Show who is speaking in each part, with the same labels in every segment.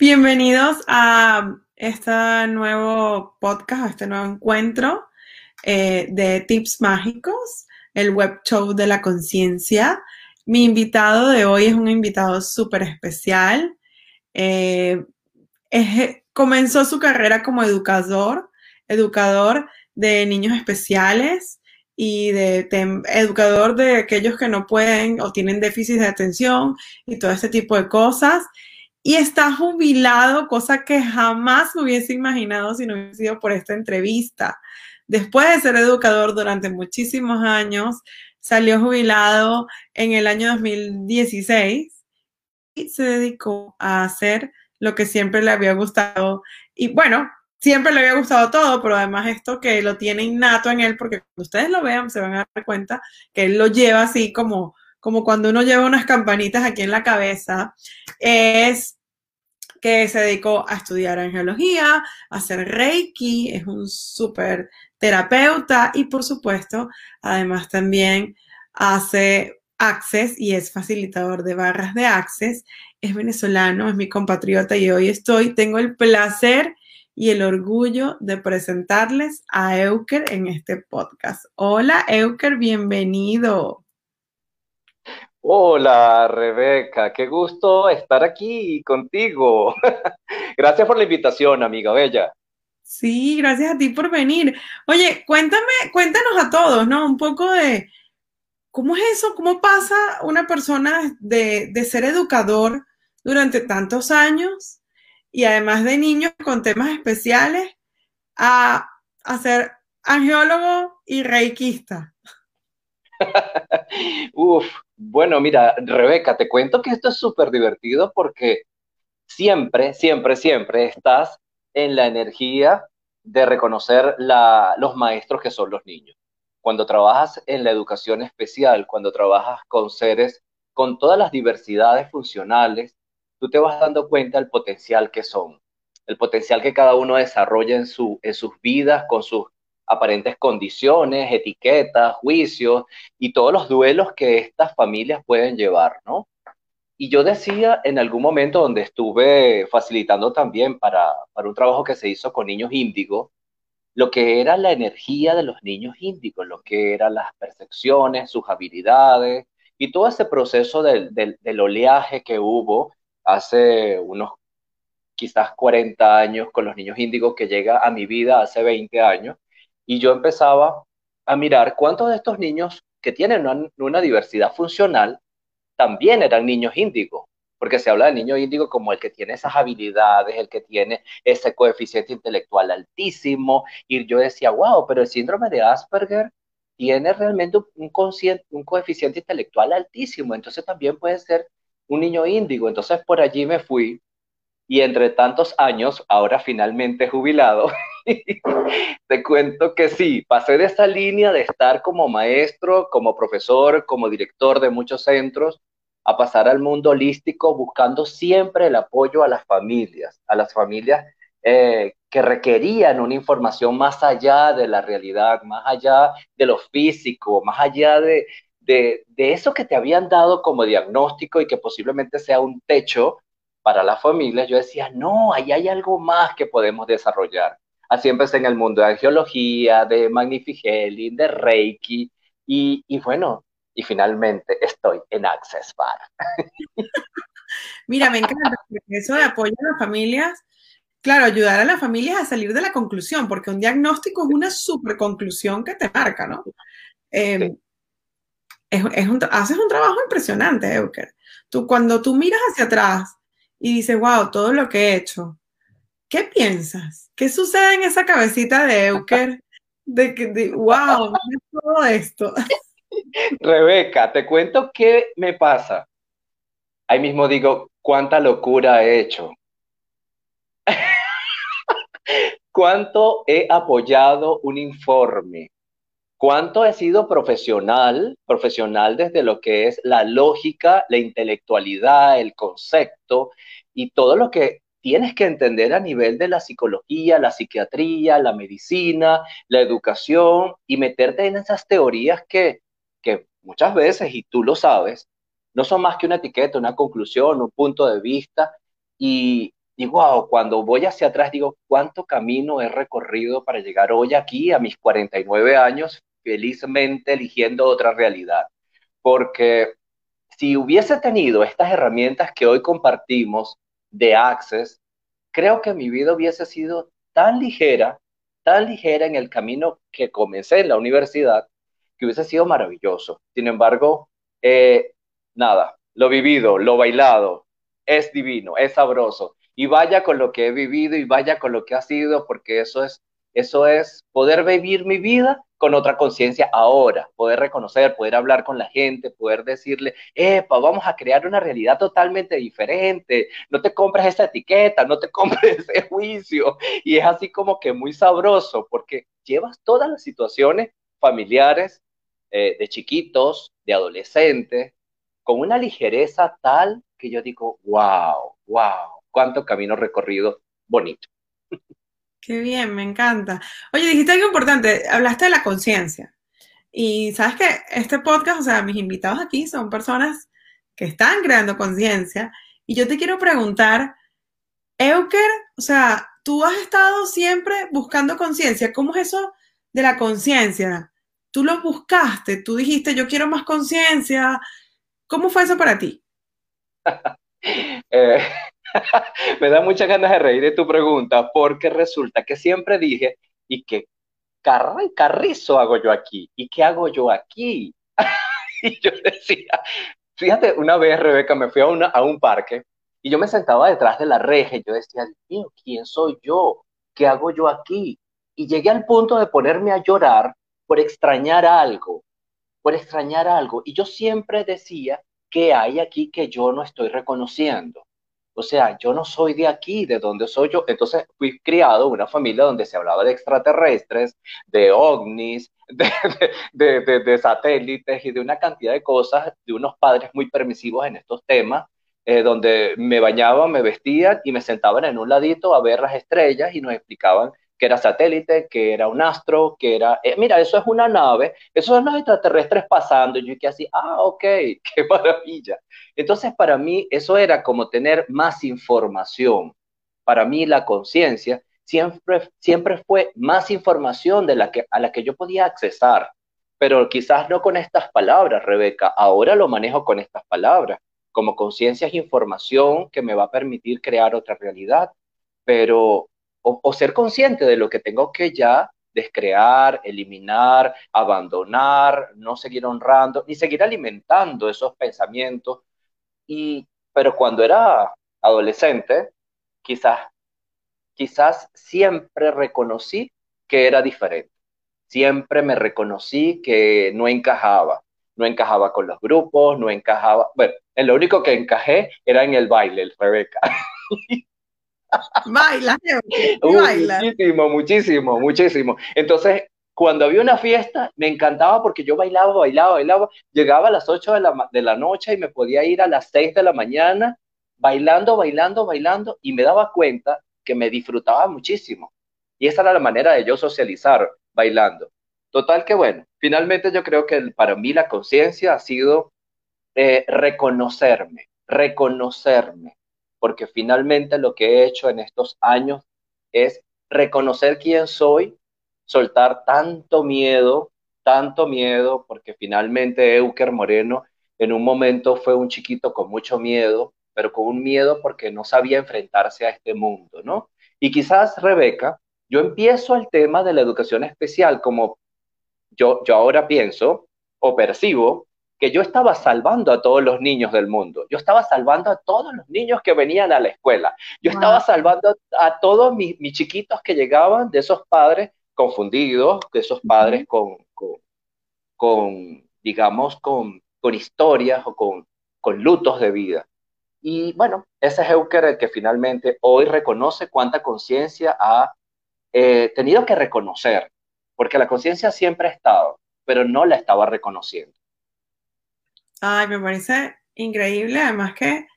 Speaker 1: Bienvenidos a este nuevo podcast, a este nuevo encuentro eh, de tips mágicos, el web show de la conciencia. Mi invitado de hoy es un invitado súper especial. Eh, comenzó su carrera como educador, educador de niños especiales y de, educador de aquellos que no pueden o tienen déficit de atención y todo este tipo de cosas y está jubilado, cosa que jamás me hubiese imaginado si no hubiese sido por esta entrevista. Después de ser educador durante muchísimos años, salió jubilado en el año 2016 y se dedicó a hacer lo que siempre le había gustado. Y bueno, siempre le había gustado todo, pero además esto que lo tiene innato en él, porque cuando ustedes lo vean se van a dar cuenta que él lo lleva así como, como cuando uno lleva unas campanitas aquí en la cabeza, es que se dedicó a estudiar angiología, a hacer reiki, es un súper terapeuta y por supuesto, además también hace Access y es facilitador de barras de Access. Es venezolano, es mi compatriota y hoy estoy, tengo el placer y el orgullo de presentarles a Euker en este podcast. Hola Euker, bienvenido.
Speaker 2: Hola, Rebeca, qué gusto estar aquí contigo. gracias por la invitación, amiga Bella.
Speaker 1: Sí, gracias a ti por venir. Oye, cuéntame, cuéntanos a todos, ¿no? Un poco de cómo es eso, cómo pasa una persona de, de ser educador durante tantos años y además de niños con temas especiales a, a ser angiólogo y reikista.
Speaker 2: Uf, bueno, mira, Rebeca, te cuento que esto es súper divertido porque siempre, siempre, siempre estás en la energía de reconocer los maestros que son los niños. Cuando trabajas en la educación especial, cuando trabajas con seres con todas las diversidades funcionales, tú te vas dando cuenta del potencial que son, el potencial que cada uno desarrolla en sus vidas, con sus aparentes condiciones, etiquetas, juicios y todos los duelos que estas familias pueden llevar, ¿no? Y yo decía en algún momento donde estuve facilitando también para, para un trabajo que se hizo con niños índigos, lo que era la energía de los niños índigos, lo que eran las percepciones, sus habilidades y todo ese proceso del, del, del oleaje que hubo hace unos quizás 40 años con los niños índigos que llega a mi vida hace 20 años y yo empezaba a mirar cuántos de estos niños que tienen una, diversidad funcional también eran niños índigos, porque se habla de niño índigo como el que tiene esas habilidades, el que tiene ese coeficiente intelectual altísimo, y yo decía, wow, pero el síndrome de Asperger tiene realmente un, un coeficiente intelectual altísimo, entonces también puede ser un niño índigo, entonces por allí me fui, y entre tantos años, ahora finalmente jubilado, te cuento que sí, pasé de esa línea de estar como maestro, como profesor, como director de muchos centros, a pasar al mundo holístico buscando siempre el apoyo a las familias, a las familias eh, que requerían una información más allá de la realidad, más allá de lo físico, más allá de, de, de eso que te habían dado como diagnóstico y que posiblemente sea un techo para las familias. Yo decía, no, ahí hay algo más que podemos desarrollar. Así empecé en el mundo de angiología, de Magnificelli, de Reiki, y, y bueno, y finalmente estoy en Access Bar.
Speaker 1: Mira, me encanta eso de apoyo a las familias. Claro, ayudar a las familias a salir de la conclusión, porque un diagnóstico es una super conclusión que te marca, ¿no? Eh, es, es un, haces un trabajo impresionante, Euker. Tú, cuando tú miras hacia atrás y dices, wow, todo lo que he hecho, ¿qué piensas? ¿Qué sucede en esa cabecita de Euker? De que, wow, todo esto.
Speaker 2: Rebeca, te cuento qué me pasa. Ahí mismo digo, cuánta locura he hecho. cuánto he apoyado un informe, cuánto he sido profesional, profesional desde lo que es la lógica, la intelectualidad, el concepto y todo lo que tienes que entender a nivel de la psicología, la psiquiatría, la medicina, la educación y meterte en esas teorías que, que muchas veces, y tú lo sabes, no son más que una etiqueta, una conclusión, un punto de vista. Y, y wow, cuando voy hacia atrás digo, ¿cuánto camino he recorrido para llegar hoy aquí a mis 49 años, felizmente eligiendo otra realidad? Porque si hubiese tenido estas herramientas que hoy compartimos de Access, creo que mi vida hubiese sido tan ligera, tan ligera en el camino que comencé en la universidad, que hubiese sido maravilloso. Sin embargo, eh, nada, lo vivido, lo bailado, es divino, es sabroso. Y vaya con lo que he vivido y vaya con lo que ha sido, porque eso es, eso es poder vivir mi vida con otra conciencia ahora, poder reconocer, poder hablar con la gente, poder decirle, epa, vamos a crear una realidad totalmente diferente, no te compres esa etiqueta, no te compres ese juicio. Y es así como que muy sabroso, porque llevas todas las situaciones familiares, eh, de chiquitos, de adolescentes, con una ligereza tal que yo digo, wow, wow, cuánto camino recorrido bonito.
Speaker 1: Qué bien, me encanta. Oye, dijiste algo importante, hablaste de la conciencia. Y sabes que este podcast, o sea, mis invitados aquí son personas que están creando conciencia. Y yo te quiero preguntar, Euker, o sea, tú has estado siempre buscando conciencia. ¿Cómo es eso de la conciencia? Tú lo buscaste, tú dijiste, yo quiero más conciencia. ¿Cómo fue eso para ti?
Speaker 2: eh, Me da muchas ganas de reír de tu pregunta porque resulta que siempre dije, ¿y qué carrizo hago yo aquí? ¿Y qué hago yo aquí? y yo decía, fíjate, una vez, Rebeca, me fui a, una, a un parque y yo me sentaba detrás de la reja y yo decía, Dios ¿quién soy yo? ¿Qué hago yo aquí? Y llegué al punto de ponerme a llorar por extrañar algo, por extrañar algo. Y yo siempre decía, ¿qué hay aquí que yo no estoy reconociendo? O sea, yo no soy de aquí, ¿de dónde soy yo? Entonces fui criado en una familia donde se hablaba de extraterrestres, de ovnis, de, satélites y de una cantidad de cosas, de unos padres muy permisivos en estos temas, eh, donde me bañaban, me vestían y me sentaban en un ladito a ver las estrellas y nos explicaban que era satélite, que era un astro, que era, eh, mira, eso es una nave, esos son los extraterrestres pasando, yo que así, ah, ok, qué maravilla. Entonces, para mí, eso era como tener más información. Para mí, la conciencia siempre, siempre fue más información de la que, a la que yo podía accesar, pero quizás no con estas palabras, Rebeca, ahora lo manejo con estas palabras. Como conciencia es información que me va a permitir crear otra realidad, pero o, ser consciente de lo que tengo que ya descrear, eliminar, abandonar, no seguir honrando, ni seguir alimentando esos pensamientos. Y, pero cuando era adolescente, quizás, quizás siempre reconocí que era diferente. Siempre me reconocí que no encajaba. No encajaba con los grupos, no encajaba. Bueno, en lo único que encajé era en el baile, el Rebeca.
Speaker 1: Baila,
Speaker 2: baila. Muchísimo, muchísimo, muchísimo. Entonces, cuando había una fiesta, me encantaba porque yo bailaba, bailaba, bailaba. Llegaba a las 8 de la, de la noche y me podía ir a las 6 de la mañana bailando, bailando, bailando y me daba cuenta que me disfrutaba muchísimo. Y esa era la manera de yo socializar bailando. Total que bueno, finalmente yo creo que para mí la conciencia ha sido eh, reconocerme, reconocerme, porque finalmente lo que he hecho en estos años es reconocer quién soy, soltar tanto miedo, tanto miedo, porque finalmente Euker Moreno en un momento fue un chiquito con mucho miedo, pero con un miedo porque no sabía enfrentarse a este mundo, ¿no? Y quizás, Rebeca, yo empiezo el tema de la educación especial como yo, yo ahora pienso o percibo que yo estaba salvando a todos los niños del mundo. Yo estaba salvando a todos los niños que venían a la escuela. Yo estaba salvando a, todos mis, chiquitos que llegaban de esos padres confundidos, de esos padres con, con, digamos, con, con, historias o con, con lutos de vida. Y bueno, ese es Euker el que finalmente hoy reconoce cuánta conciencia ha eh, tenido que reconocer, porque la conciencia siempre ha estado, pero no la estaba reconociendo.
Speaker 1: Ay, me parece increíble, además que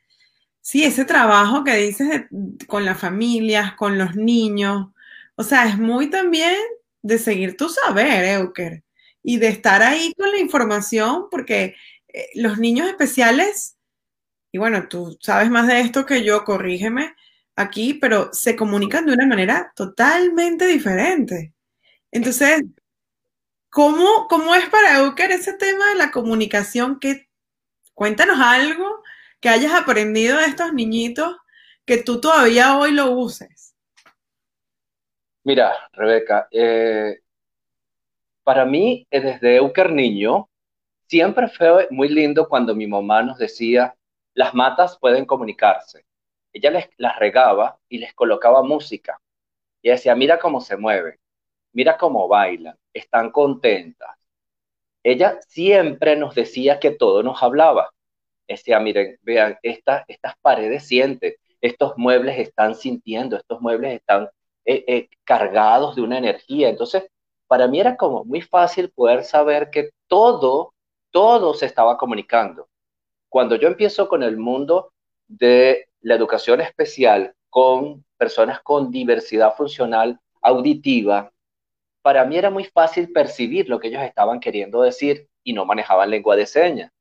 Speaker 1: sí, ese trabajo que dices con las familias, con los niños, o sea, es muy también de seguir tu saber, Euker, y de estar ahí con la información, porque eh, los niños especiales, y bueno, tú sabes más de esto que yo, corrígeme aquí, pero se comunican de una manera totalmente diferente. Entonces, ¿cómo, cómo es para Euker ese tema de la comunicación? Que, cuéntanos algo que hayas aprendido de estos niñitos que tú todavía hoy lo uses.
Speaker 2: Mira, Rebeca, eh, para mí, desde Euker niño, siempre fue muy lindo cuando mi mamá nos decía, las matas pueden comunicarse. Ella les, las regaba y les colocaba música. Y decía, mira cómo se mueven, mira cómo bailan, están contentas. Ella siempre nos decía que todo nos hablaba. Decía, miren, vean, estas paredes sienten, estos muebles están sintiendo, estos muebles están eh, eh, cargados de una energía. Entonces, para mí era como muy fácil poder saber que todo, todo se estaba comunicando. Cuando yo empiezo con el mundo de la educación especial con personas con diversidad funcional auditiva, para mí era muy fácil percibir lo que ellos estaban queriendo decir y no manejaban lengua de señas.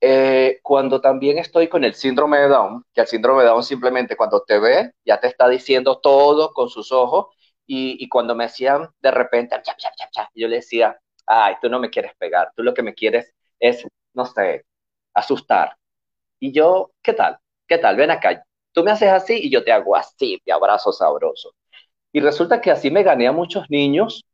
Speaker 2: Eh, cuando también estoy con el síndrome de Down, que el síndrome de Down simplemente cuando te ve ya te está diciendo todo con sus ojos y, cuando me hacían de repente, yo le decía, ay, tú no me quieres pegar, tú lo que me quieres es, no sé, asustar. Y yo, ¿qué tal? ¿Qué tal? Ven acá. Tú me haces así y yo te hago así, te abrazo sabroso. Y resulta que así me gané a muchos niños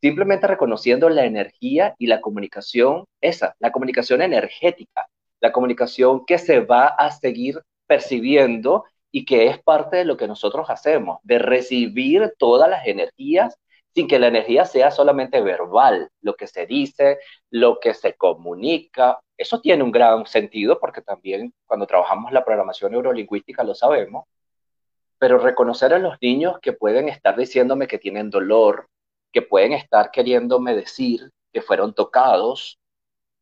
Speaker 2: simplemente reconociendo la energía y la comunicación, esa, la comunicación energética, la comunicación que se va a seguir percibiendo y que es parte de lo que nosotros hacemos, de recibir todas las energías sin que la energía sea solamente verbal, lo que se dice, lo que se comunica. Eso tiene un gran sentido porque también cuando trabajamos la programación neurolingüística lo sabemos, pero reconocer a los niños que pueden estar diciéndome que tienen dolor, que pueden estar queriéndome decir que fueron tocados,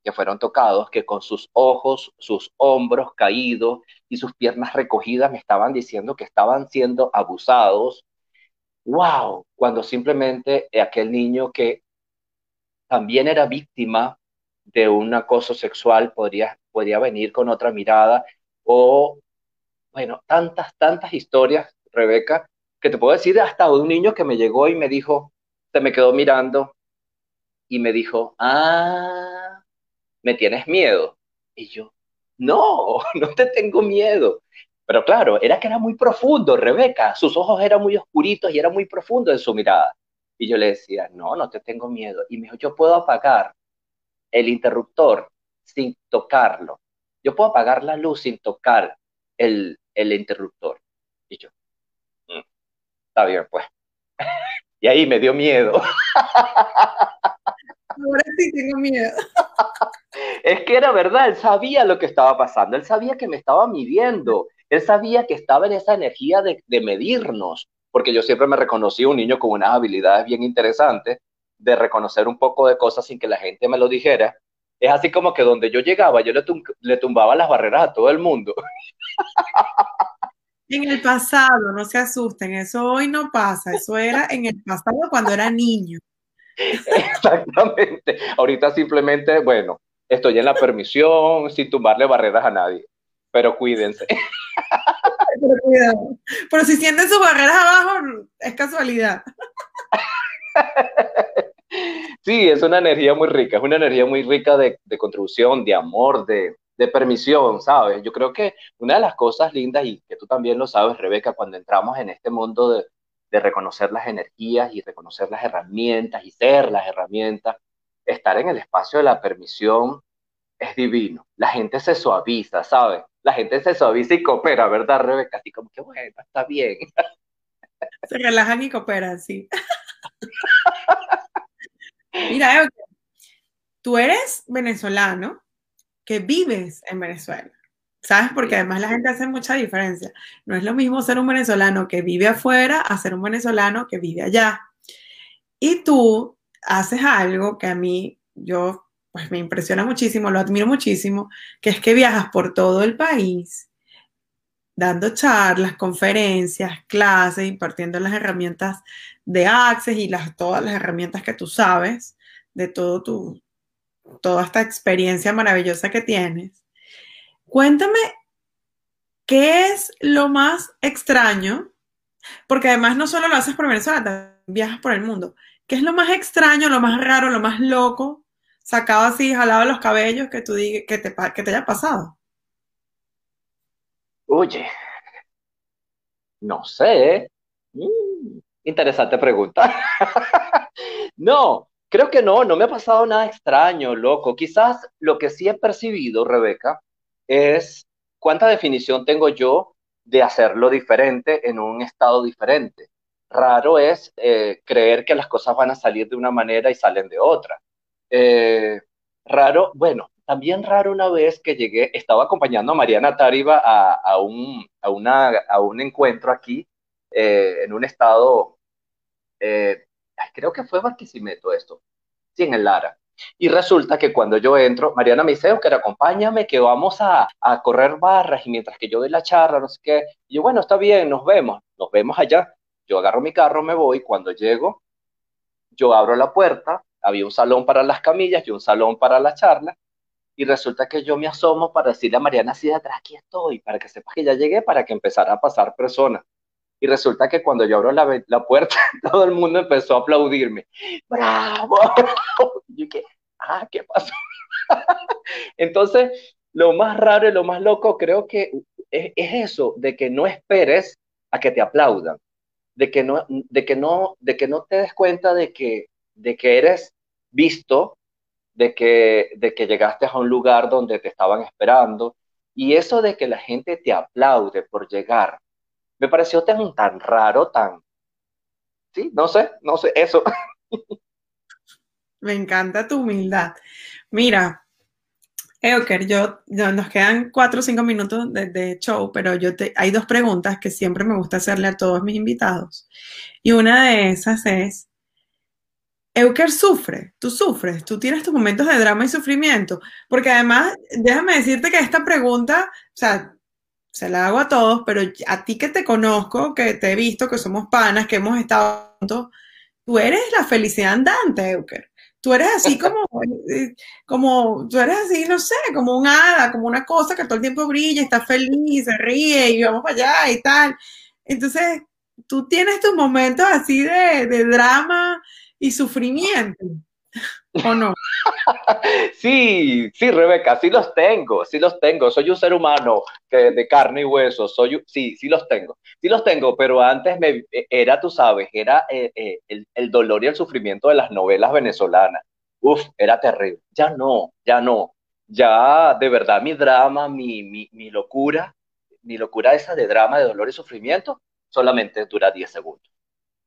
Speaker 2: que fueron tocados, que con sus ojos, sus hombros caídos y sus piernas recogidas me estaban diciendo que estaban siendo abusados. ¡Wow! Cuando simplemente aquel niño que también era víctima de un acoso sexual podría, podría venir con otra mirada o, bueno, tantas, tantas historias, Rebeca, que te puedo decir hasta un niño que me llegó y me dijo, se me quedó mirando y me dijo, ah, ¿me tienes miedo? Y yo, no, no te tengo miedo. Pero claro, era que era muy profundo, Rebeca, sus ojos eran muy oscuritos y era muy profundo en su mirada. Y yo le decía, no, no te tengo miedo. Y me dijo, yo puedo apagar el interruptor sin tocarlo. Yo puedo apagar la luz sin tocar el, el interruptor. Y yo, mm, está bien, pues. y ahí me dio miedo.
Speaker 1: Ahora sí tengo miedo.
Speaker 2: Es que era verdad, él sabía lo que estaba pasando, él sabía que me estaba midiendo, él sabía que estaba en esa energía de, medirnos, porque yo siempre me reconocí un niño con unas habilidades bien interesantes de reconocer un poco de cosas sin que la gente me lo dijera. Es así como que donde yo llegaba, yo le, le tumbaba las barreras a todo el mundo.
Speaker 1: En el pasado, no se asusten, eso hoy no pasa, eso era en el pasado cuando era niño.
Speaker 2: Exactamente. Ahorita simplemente, bueno, estoy en la permisión sin tumbarle barreras a nadie. Pero cuídense.
Speaker 1: Pero cuidado. Pero si sienten sus barreras abajo, es casualidad.
Speaker 2: Sí, es una energía muy rica, es una energía muy rica de, contribución, de amor, de, de, permisión, ¿sabes? Yo creo que una de las cosas lindas, y que tú también lo sabes, Rebeca, cuando entramos en este mundo de, de reconocer las energías y reconocer las herramientas y ser las herramientas, estar en el espacio de la permisión es divino. La gente se suaviza, ¿sabes? La gente se suaviza y coopera, ¿verdad, Rebeca? Así como que, bueno, está bien.
Speaker 1: Se relajan y cooperan, sí. Mira, tú eres venezolano que vives en Venezuela. ¿Sabes? Porque además la gente hace mucha diferencia. No es lo mismo ser un venezolano que vive afuera a ser un venezolano que vive allá. Y tú haces algo que a mí, yo, pues me impresiona muchísimo, lo admiro muchísimo, que es que viajas por todo el país dando charlas, conferencias, clases, impartiendo las herramientas de Access y las, todas las herramientas que tú sabes de todo tu, toda esta experiencia maravillosa que tienes. Cuéntame, ¿qué es lo más extraño? Porque además no solo lo haces por Venezuela, viajas por el mundo. ¿Qué es lo más extraño, lo más raro, lo más loco, sacado así, jalado los cabellos que tú digas que te, haya pasado?
Speaker 2: Oye, no sé. Mm, interesante pregunta. no, creo que no, no me ha pasado nada extraño, loco. Quizás lo que sí he percibido, Rebeca, es cuánta definición tengo yo de hacerlo diferente en un estado diferente. Raro es eh, creer que las cosas van a salir de una manera y salen de otra. Eh, raro, bueno, también raro una vez que llegué, estaba acompañando a Mariana Tariba a, un, a, una, a un encuentro aquí eh, en un estado, creo que fue Barquisimeto esto, sí, en el Lara. Y resulta que cuando yo entro, Mariana me dice, que acompáñame, que vamos a, correr barras y mientras que yo doy la charla, no sé qué. Y yo, bueno, está bien, nos vemos, nos vemos allá. Yo agarro mi carro, me voy, cuando llego, yo abro la puerta, había un salón para las camillas y un salón para la charla, y resulta que yo me asomo para decirle a Mariana así de atrás, aquí estoy, para que sepas que ya llegué, para que empezara a pasar personas. Y resulta que cuando yo abro la, la puerta, todo el mundo empezó a aplaudirme. ¡Bravo! Yo que, ah, ¿qué pasó? Entonces, lo más raro y lo más loco creo que es, eso, de que no esperes a que te aplaudan, de que no, de que no, de que no te des cuenta de que, de que eres visto, de que, de que llegaste a un lugar donde te estaban esperando, y eso de que la gente te aplaude por llegar, me pareció tan, tan raro, tan, sí, no sé, no sé, eso.
Speaker 1: Me encanta tu humildad. Mira, Euker, yo, nos quedan cuatro o cinco minutos de, show, pero yo te, hay dos preguntas que siempre me gusta hacerle a todos mis invitados. Y una de esas es, Euker sufre, tú sufres, tú tienes tus momentos de drama y sufrimiento, porque además, déjame decirte que esta pregunta, o sea, se la hago a todos, pero a ti que te conozco, que te he visto, que somos panas, que hemos estado juntos, tú eres la felicidad andante, Euker. Tú eres así como, eh, como, tú eres así, no sé, como un hada, como una cosa que todo el tiempo brilla, está feliz, se ríe y vamos para allá y tal. Entonces, tú tienes tus momentos así de, de drama y sufrimiento. ¿O no?
Speaker 2: Sí, sí, Rebeca, sí los tengo, sí los tengo. Soy un ser humano de carne y hueso. Soy, sí, sí los tengo. Sí los tengo, pero antes e, era, tú sabes, era eh, eh, el, dolor y el sufrimiento de las novelas venezolanas. Uf, era terrible. Ya no, ya no. Ya, de verdad, mi drama, mi, mi, mi locura, mi locura esa de drama, de dolor y sufrimiento, solamente dura 10 segundos.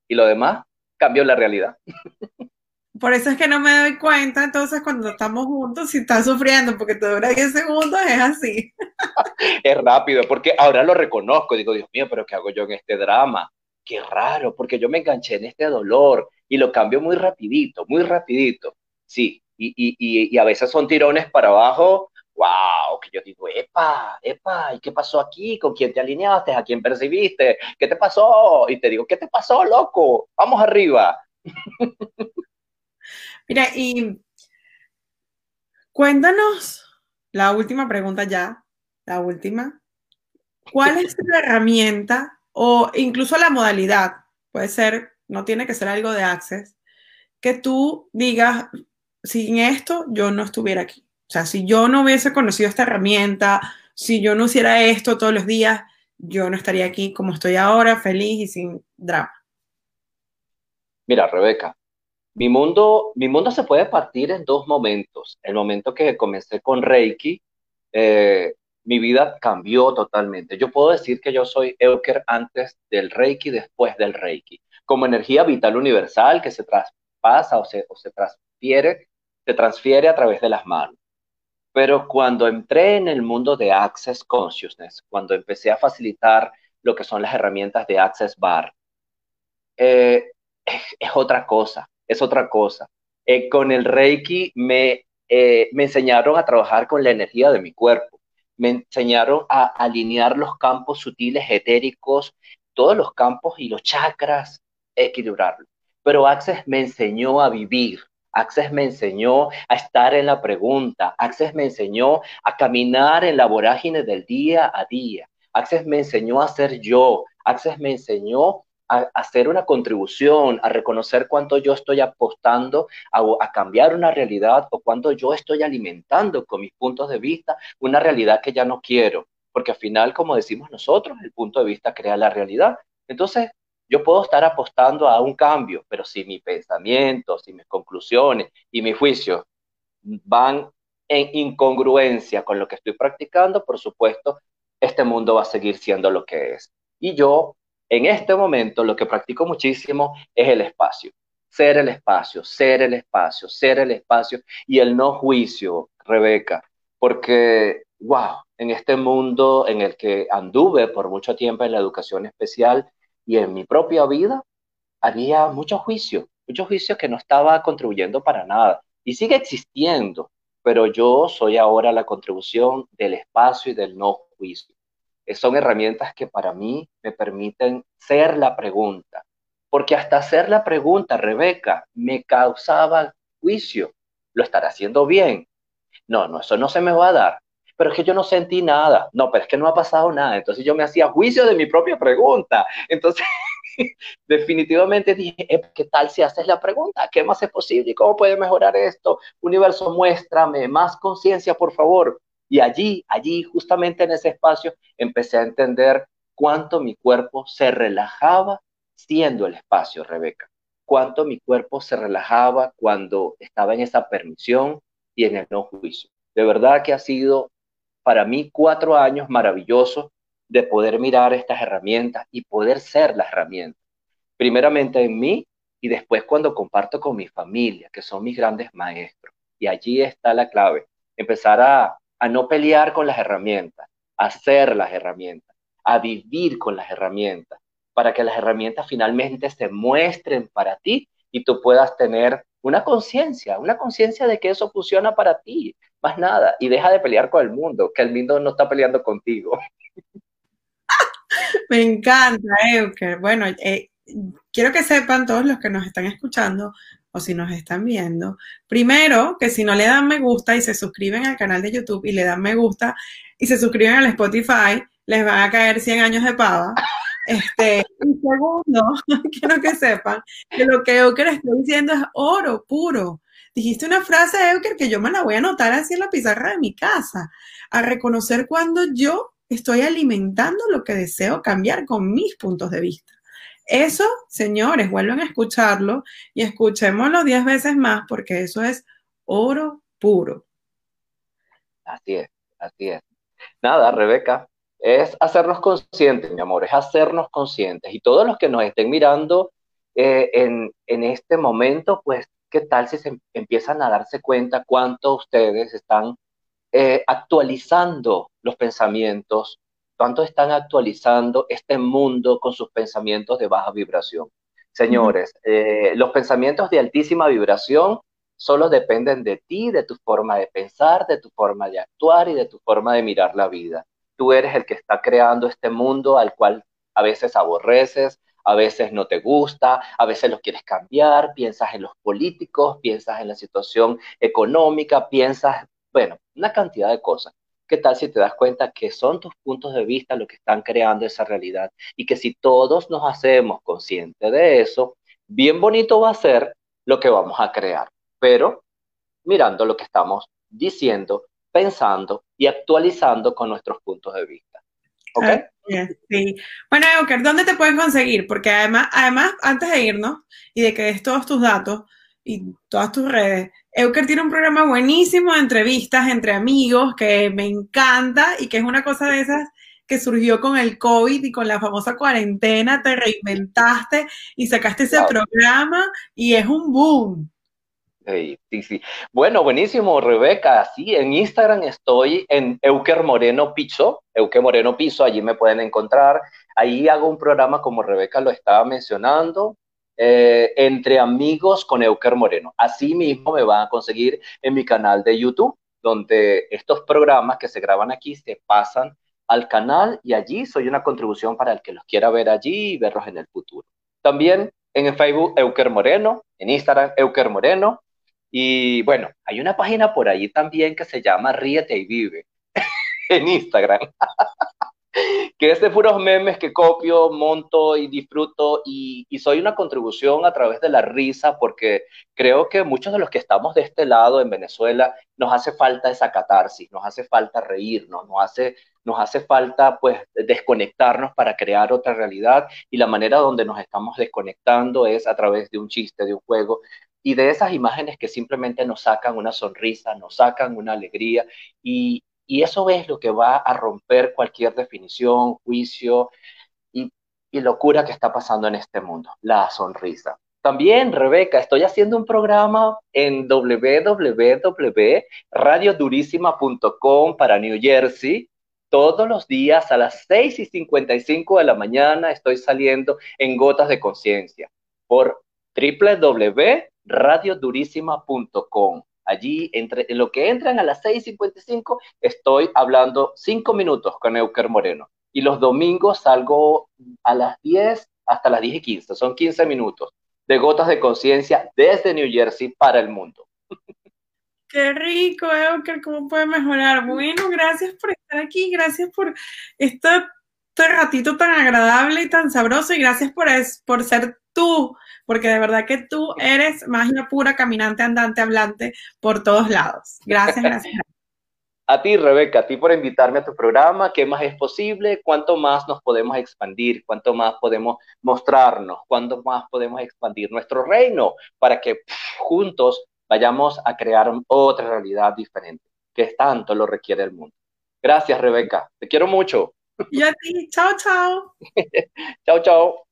Speaker 2: Y lo demás, cambió la realidad.
Speaker 1: Por eso es que no me doy cuenta, entonces, cuando estamos juntos, si estás sufriendo, porque te dura 10 segundos, es así.
Speaker 2: es rápido, porque ahora lo reconozco, digo, Dios mío, pero ¿qué hago yo en este drama? Qué raro, porque yo me enganché en este dolor y lo cambio muy rapidito, muy rapidito. Sí, y, y, y, a veces son tirones para abajo, wow, que yo digo, epa, epa, ¿y qué pasó aquí? ¿Con quién te alineaste? ¿A quién percibiste? ¿Qué te pasó? Y te digo, ¿qué te pasó, loco? Vamos arriba.
Speaker 1: Mira, y cuéntanos la última pregunta ya, la última. ¿Cuál es la herramienta o incluso la modalidad? Puede ser, no tiene que ser algo de Access, que tú digas, sin esto yo no estuviera aquí. O sea, si yo no hubiese conocido esta herramienta, si yo no hiciera esto todos los días, yo no estaría aquí como estoy ahora, feliz y sin drama.
Speaker 2: Mira, Rebeca, mi mundo, mi mundo se puede partir en dos momentos. El momento que comencé con Reiki, eh, mi vida cambió totalmente. Yo puedo decir que yo soy Euker antes del Reiki, después del Reiki, como energía vital universal que se traspasa o se, o se transfiere, se transfiere a través de las manos. Pero cuando entré en el mundo de Access Consciousness, cuando empecé a facilitar lo que son las herramientas de Access Bar, eh, es, otra cosa, es otra cosa. Eh, con el Reiki me, eh, me enseñaron a trabajar con la energía de mi cuerpo, me enseñaron a alinear los campos sutiles, etéricos, todos los campos y los chakras, equilibrarlos. Pero Access me enseñó a vivir, Access me enseñó a estar en la pregunta, Access me enseñó a caminar en la vorágine del día a día, Access me enseñó a ser yo, Access me enseñó a, hacer una contribución, a reconocer cuánto yo estoy apostando a, a, cambiar una realidad o cuánto yo estoy alimentando con mis puntos de vista una realidad que ya no quiero, porque al final, como decimos nosotros, el punto de vista crea la realidad. Entonces, yo puedo estar apostando a un cambio, pero si mi pensamiento, si mis conclusiones y mis juicios van en incongruencia con lo que estoy practicando, por supuesto, este mundo va a seguir siendo lo que es. Y yo, en este momento, lo que practico muchísimo es el espacio. Ser el espacio, ser el espacio, ser el espacio y el no juicio, Rebeca. Porque, wow, en este mundo en el que anduve por mucho tiempo en la educación especial, y en mi propia vida había mucho juicio, mucho juicio que no estaba contribuyendo para nada y sigue existiendo, pero yo soy ahora la contribución del espacio y del no juicio. Eh, son herramientas que para mí me permiten ser la pregunta, porque hasta hacer la pregunta, Rebeca, me causaba juicio. ¿Lo estará haciendo bien? No, no, eso no se me va a dar pero es que yo no sentí nada. No, pero es que no ha pasado nada. Entonces yo me hacía juicio de mi propia pregunta. Entonces, definitivamente dije, eh, ¿qué tal si haces la pregunta? ¿Qué más es posible? ¿Y cómo puede mejorar esto? Universo, muéstrame más conciencia, por favor. Y allí, allí, justamente en ese espacio, empecé a entender cuánto mi cuerpo se relajaba siendo el espacio, Rebeca. Cuánto mi cuerpo se relajaba cuando estaba en esa permisión y en el no juicio. De verdad que ha sido para mí cuatro años maravillosos de poder mirar estas herramientas y poder ser las herramientas. Primeramente en mí y después cuando comparto con mi familia, que son mis grandes maestros. Y allí está la clave, empezar a, a no pelear con las herramientas, a hacer las herramientas, a vivir con las herramientas, para que las herramientas finalmente se muestren para ti y tú puedas tener una conciencia, una conciencia de que eso funciona para ti, más nada, y deja de pelear con el mundo, que el mundo no está peleando contigo.
Speaker 1: Me encanta, Euker. Bueno, eh, quiero que sepan todos los que nos están escuchando o si nos están viendo, primero que si no le dan me gusta y se suscriben al canal de YouTube y le dan me gusta y se suscriben al Spotify, les van a caer 100 años de pava. Este, y segundo, quiero que sepan que lo que Euker está diciendo es oro puro. Dijiste una frase, Euker, que yo me la voy a anotar así en la pizarra de mi casa, a reconocer cuando yo estoy alimentando lo que deseo cambiar con mis puntos de vista. Eso, señores, vuelven a escucharlo y escuchémoslo diez veces más porque eso es oro puro.
Speaker 2: Así es, así es. Nada, Rebeca, es hacernos conscientes, mi amor, es hacernos conscientes. Y todos los que nos estén mirando eh, en, en, este momento, pues, ¿qué tal si se empiezan a darse cuenta cuánto ustedes están eh, actualizando los pensamientos, cuánto están actualizando este mundo con sus pensamientos de baja vibración? Señores, eh, los pensamientos de altísima vibración solo dependen de ti, de tu forma de pensar, de tu forma de actuar y de tu forma de mirar la vida tú eres el que está creando este mundo al cual a veces aborreces, a veces no te gusta, a veces lo quieres cambiar, piensas en los políticos, piensas en la situación económica, piensas, bueno, una cantidad de cosas. ¿Qué tal si te das cuenta que son tus puntos de vista los que están creando esa realidad? Y que si todos nos hacemos conscientes de eso, bien bonito va a ser lo que vamos a crear, pero mirando lo que estamos diciendo pensando y actualizando con nuestros puntos de vista. ¿Ok?
Speaker 1: Sí. Bueno, ¿dónde te pueden conseguir? Porque además, además, antes de irnos y de que des todos tus datos y todas tus redes, Euker tiene un programa buenísimo de entrevistas entre amigos que me encanta y que es una cosa de esas que surgió con el COVID y con la famosa cuarentena, te reinventaste y sacaste ese programa y es un boom.
Speaker 2: Sí, sí. Bueno, buenísimo, Rebeca. Sí, en Instagram estoy en Euker Moreno Piso, Euker Moreno Piso, allí me pueden encontrar. Ahí hago un programa como Rebeca lo estaba mencionando, eh, entre amigos con Euker Moreno. Así mismo me van a conseguir en mi canal de YouTube, donde estos programas que se graban aquí se pasan al canal y allí soy una contribución para el que los quiera ver allí y verlos en el futuro. También en Facebook Euker Moreno, en Instagram Euker Moreno. Y bueno, hay una página por allí también que se llama Ríete y Vive en Instagram. que es de puros memes que copio, monto y disfruto y, soy una contribución a través de la risa porque creo que muchos de los que estamos de este lado en Venezuela nos hace falta esa catarsis, nos hace falta reírnos, nos hace, nos hace falta pues desconectarnos para crear otra realidad y la manera donde nos estamos desconectando es a través de un chiste, de un juego y de esas imágenes que simplemente nos sacan una sonrisa, nos sacan una alegría y, y eso es lo que va a romper cualquier definición, juicio y, locura que está pasando en este mundo, la sonrisa. También, Rebeca, estoy haciendo un programa en www.radiodurísima.com para New Jersey. Todos los días a las 6 y 55 de la mañana estoy saliendo en Gotas de Conciencia por www.radiodurísima.com. Allí, entre, en lo que entran a las 6.55, estoy hablando cinco minutos con Euker Moreno. Y los domingos salgo a las 10 hasta las 10 y 15, son 15 minutos de gotas de conciencia desde New Jersey para el mundo.
Speaker 1: Qué rico, Euker, ¿cómo puede mejorar? Bueno, gracias por estar aquí, gracias por este, ratito tan agradable y tan sabroso y gracias por, por ser tú porque de verdad que tú eres magia pura, caminante, andante, hablante por todos lados. Gracias, gracias.
Speaker 2: A ti, Rebeca, a ti por invitarme a tu programa. ¿Qué más es posible? ¿Cuánto más nos podemos expandir? ¿Cuánto más podemos mostrarnos? ¿Cuánto más podemos expandir nuestro reino para que juntos vayamos a crear otra realidad diferente, que tanto lo requiere el mundo? Gracias, Rebeca. Te quiero mucho.
Speaker 1: Y a ti. Chao, chao.
Speaker 2: chao, chao.